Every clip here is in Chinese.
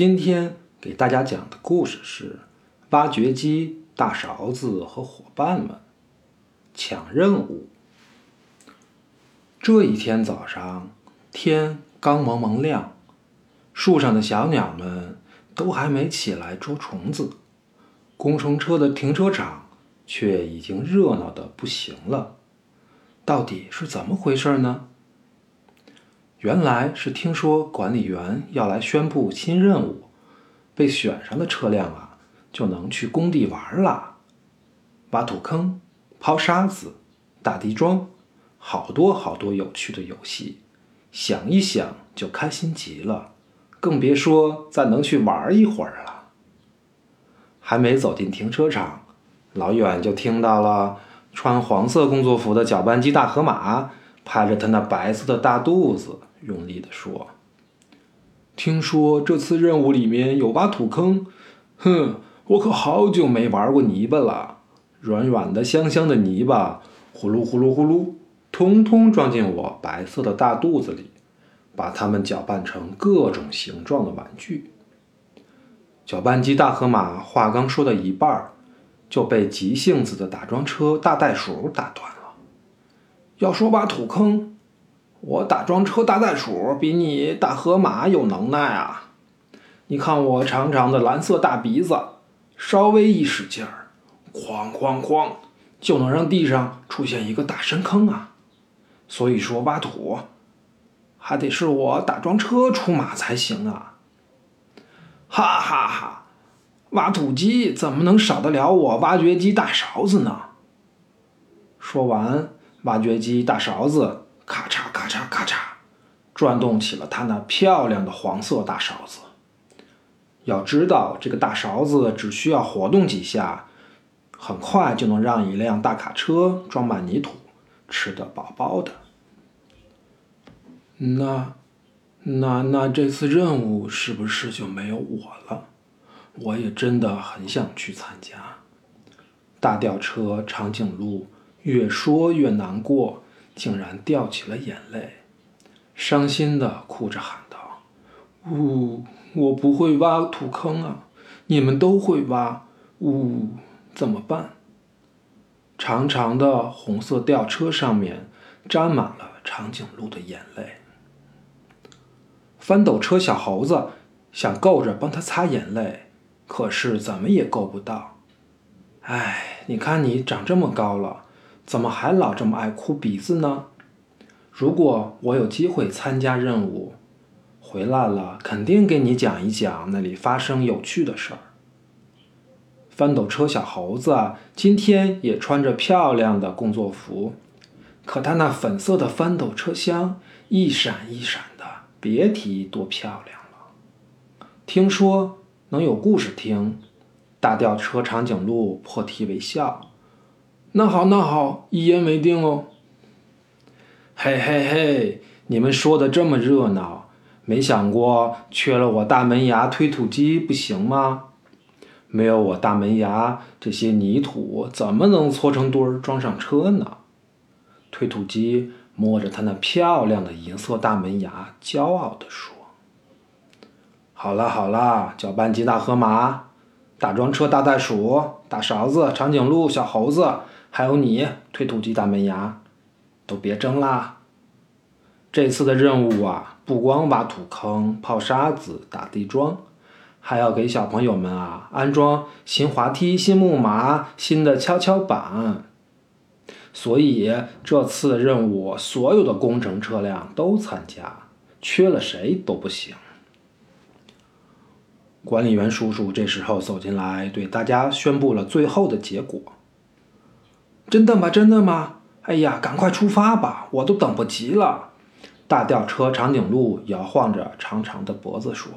今天给大家讲的故事是挖掘机大勺子和伙伴们抢任务。这一天早上，天刚蒙蒙亮，树上的小鸟们都还没起来捉虫子，工程车的停车场却已经热闹的不行了。到底是怎么回事呢？原来是听说管理员要来宣布新任务，被选上的车辆啊。就能去工地玩啦，挖土坑、抛沙子、打地桩，好多好多有趣的游戏，想一想就开心极了，更别说再能去玩一会儿了。还没走进停车场，老远就听到了穿黄色工作服的搅拌机大河马拍着他那白色的大肚子。用力地说：“听说这次任务里面有挖土坑，哼，我可好久没玩过泥巴了。软软的、香香的泥巴，呼噜呼噜呼噜，通通装进我白色的大肚子里，把它们搅拌成各种形状的玩具。”搅拌机大河马话刚说到一半，就被急性子的打桩车大袋鼠打断。要说挖土坑。我打桩车大袋鼠比你大河马有能耐啊！你看我长长的蓝色大鼻子，稍微一使劲儿，哐哐哐，就能让地上出现一个大深坑啊！所以说挖土，还得是我打桩车出马才行啊！哈哈哈，挖土机怎么能少得了我挖掘机大勺子呢？说完，挖掘机大勺子。咔嚓咔嚓咔嚓，转动起了它那漂亮的黄色大勺子。要知道，这个大勺子只需要活动几下，很快就能让一辆大卡车装满泥土，吃得饱饱的。那、那、那这次任务是不是就没有我了？我也真的很想去参加。大吊车长颈鹿越说越难过。竟然掉起了眼泪，伤心的哭着喊道：“呜，我不会挖土坑啊！你们都会挖，呜，怎么办？”长长的红色吊车上面沾满了长颈鹿的眼泪。翻斗车小猴子想够着帮他擦眼泪，可是怎么也够不到。哎，你看你长这么高了。怎么还老这么爱哭鼻子呢？如果我有机会参加任务，回来了肯定给你讲一讲那里发生有趣的事儿。翻斗车小猴子今天也穿着漂亮的工作服，可他那粉色的翻斗车厢一闪一闪的，别提多漂亮了。听说能有故事听，大吊车长颈鹿破涕为笑。那好，那好，一言为定哦。嘿嘿嘿，你们说的这么热闹，没想过缺了我大门牙推土机不行吗？没有我大门牙，这些泥土怎么能搓成堆儿装上车呢？推土机摸着它那漂亮的银色大门牙，骄傲地说：“好了好了，搅拌机大河马，打桩车大袋鼠，大勺子长颈鹿，小猴子。”还有你，推土机大门牙，都别争啦！这次的任务啊，不光挖土坑、抛沙子、打地桩，还要给小朋友们啊安装新滑梯、新木马、新的跷跷板。所以这次的任务，所有的工程车辆都参加，缺了谁都不行。管理员叔叔这时候走进来，对大家宣布了最后的结果。真的吗？真的吗？哎呀，赶快出发吧，我都等不及了。大吊车长颈鹿摇晃着长长的脖子说：“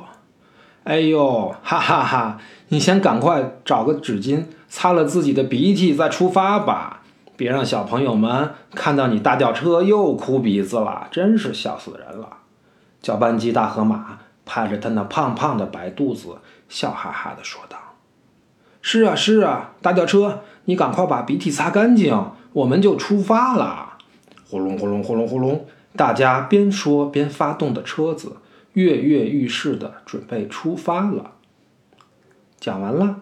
哎呦，哈哈哈！你先赶快找个纸巾擦了自己的鼻涕再出发吧，别让小朋友们看到你大吊车又哭鼻子了，真是笑死人了。”搅拌机大河马拍着他那胖胖的白肚子，笑哈哈地说道。是啊是啊，大吊车，你赶快把鼻涕擦干净，我们就出发了。呼隆呼隆呼隆呼隆，大家边说边发动的车子，跃跃欲试的准备出发了。讲完了。